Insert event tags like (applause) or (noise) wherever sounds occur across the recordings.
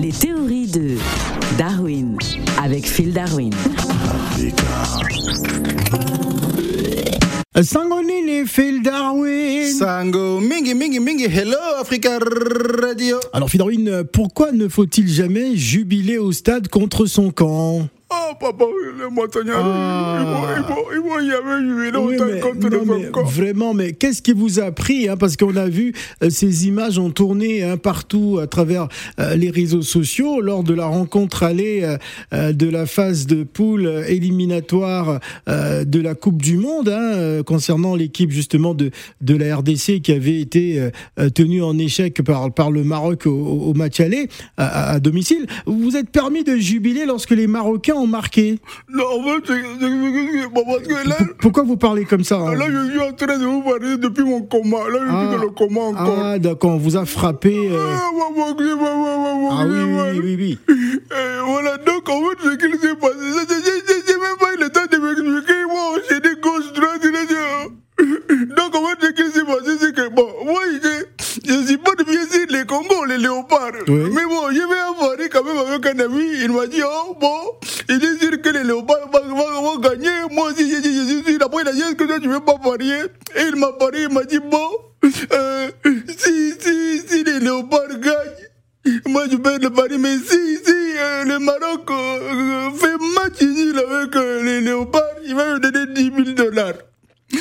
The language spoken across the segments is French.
Les théories de Darwin avec Phil Darwin. Sangonini, Phil Darwin. Sango, mingi, mingi, mingi, hello Africa Radio. Alors Phil Darwin, pourquoi ne faut-il jamais jubiler au stade contre son camp? Oh papa, Ah. y Oui, mais- contre non, le mais Congo. Vraiment, mais qu'est-ce qui vous a pris hein, Parce qu'on a vu euh, ces images ont tourné hein, partout à travers euh, les réseaux sociaux lors de la rencontre allée euh, euh, de la phase de poule éliminatoire de la Coupe du Monde hein, concernant l'équipe justement de, de la RDC qui avait été tenue en échec par, par le Maroc au, au match aller à, à domicile. Vous vous êtes permis de jubiler lorsque les Marocains ont marqué. Non, en fait, c'est- c'est- c'est- bon, parce que là, Pourquoi vous parlez comme ça hein? là, je suis en train de vous parler depuis mon coma. Là, je suis dans le coma encore. Ah, d'accord, on vous a frappé. euh, Ah, Ah oui, oui, oui, (laughs) oui. Voilà, donc en fait, ce qu'il s'est passé, c'est- c'est- c'est- c'est- j'ai même pas eu le temps de m'expliquer. Moi, j'ai des gauche, droite, là, j'ai- Donc en fait, ce qu'il s'est passé, c'est que, bon, moi, je, je supporte bien sûr les Congos, les léopards. Oui. Mais bon, je vais en parler Il m'a dit, oh, bon, il est sûr que les léopards vont, gagner. Moi aussi, j'ai dit, je suis là. Après, il a dit, est-ce que toi, tu veux pas parier? Et il m'a parié, il m'a dit, bon, euh, si, si, si les léopards gagnent, moi, je paye le pari, mais si, si euh, le Maroc euh, euh, fait match là, avec euh, les léopards, il va me donner 10 000 dollars.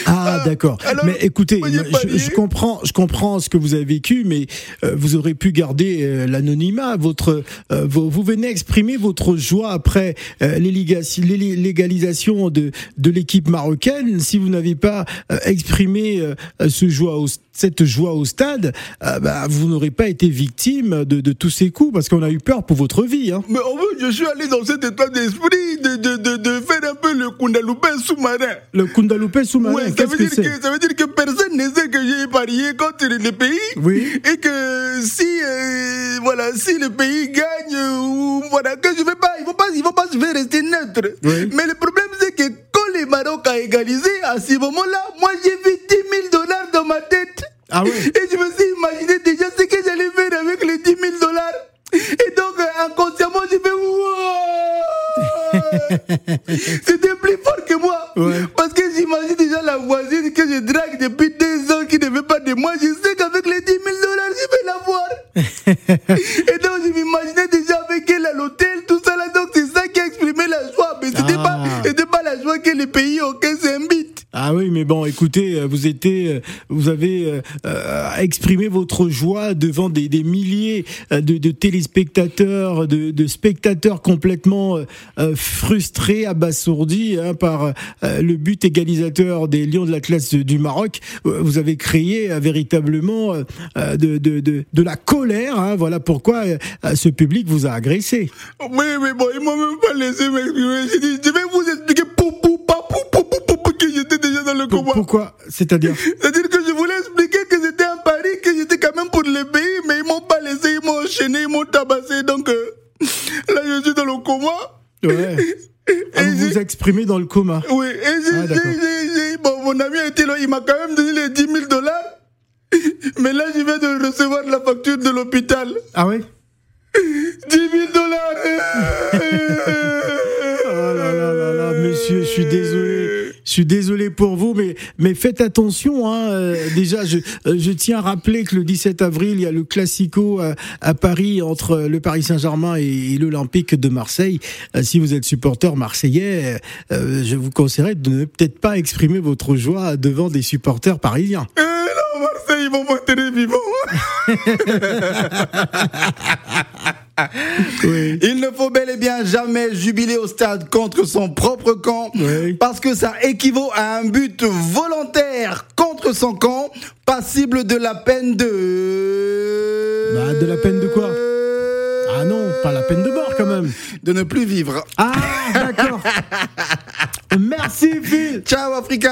Ah, d'accord. Mais écoutez, je, je comprends, je comprends ce que vous avez vécu, mais euh, vous aurez pu garder euh, l'anonymat. Votre, euh, vous, vous venez exprimer votre joie après euh, l'égalisation de, de l'équipe marocaine. Si vous n'avez pas euh, exprimé euh, ce joie au, cette joie au stade, bah, vous n'aurez pas été victime de, de tous ces coups, parce qu'on a eu peur pour votre vie. Hein. Mais en fait, je suis allé dans cet état d'esprit de, de, de, de faire un peu le Kundaloupé sous-marin. Le Kundaloupé sous-marin, Ouais, ça, veut que dire que, ça veut dire que personne ne sait que j'ai parié contre les pays. Oui. Et que si, euh, voilà, si le pays gagne, ou voilà, que je vais pas, il faut pas, il faut pas, je vais rester neutre. Oui. Mais le problème, c'est que quand les Maroc a égalisé, à ce moment-là, moi, j'ai vu 10 000 dollars dans ma tête. Ah oui. Et je me suis imaginé déjà ce que j'allais faire avec les 10 000 dollars. Et donc, euh, inconsciemment, j'ai fait Wouah (laughs) C'était plus fort que moi. Ouais. Parce que j'imagine déjà la voisine que je drague depuis deux ans qui ne veut pas de moi. Je sais qu'avec les 10 000 dollars, je vais l'avoir. (laughs) Et donc, je m'imaginais déjà avec elle à l'hôtel, tout ça là. Donc, c'est ça qui a exprimé la joie. Mais c'était Ah. pas, c'était pas la joie que les pays auxquels mais bon, écoutez, euh, euh, vous avez euh, exprimé votre joie devant des, milliers de, téléspectateurs, de, spectateurs complètement frustrés, abasourdis hein, par le but égalisateur des Lions de la classe du Maroc. Vous avez créé véritablement de, la colère. hein, voilà pourquoi ce public vous a agressé. Oui, mais bon, ils m'ont même pas laissé m'exprimer. Pourquoi C'est-à-dire C'est-à-dire que je voulais expliquer que c'était un pari, que j'étais quand même pour le pays, mais ils m'ont pas laissé, ils m'ont enchaîné, ils m'ont tabassé. Donc euh, (laughs) là, je suis dans le coma. Ouais. (laughs) Ah, vous vous exprimez dans le coma. Oui, et Ah, bon, mon ami a été là, il m'a quand même donné les 10 000 dollars. (laughs) Mais là, je viens de recevoir la facture de l'hôpital. Ah ouais 10 000 dollars. Oh là là là là, monsieur, je suis désolé. Je suis désolé pour vous, mais, mais faites attention. Hein. euh, déjà, je, euh, je tiens à rappeler que le 17 avril, il y a le Classico à, à Paris entre le Paris Saint-Germain et, et l'Olympique de Marseille. Euh, si vous êtes supporter marseillais, euh, je vous conseillerais de ne peut-être pas exprimer votre joie devant des supporters parisiens. Euh, non, Marseille, ils vont vivant. (laughs) (laughs) Oui. Il ne faut bel et bien jamais jubiler au stade contre son propre camp, Oui. parce que ça équivaut à un but volontaire contre son camp, passible de la peine de... Bah, de la peine de quoi? Ah non, pas la peine de mort quand même. De ne plus vivre. Ah, d'accord. (laughs) Merci Phil. Ciao Africa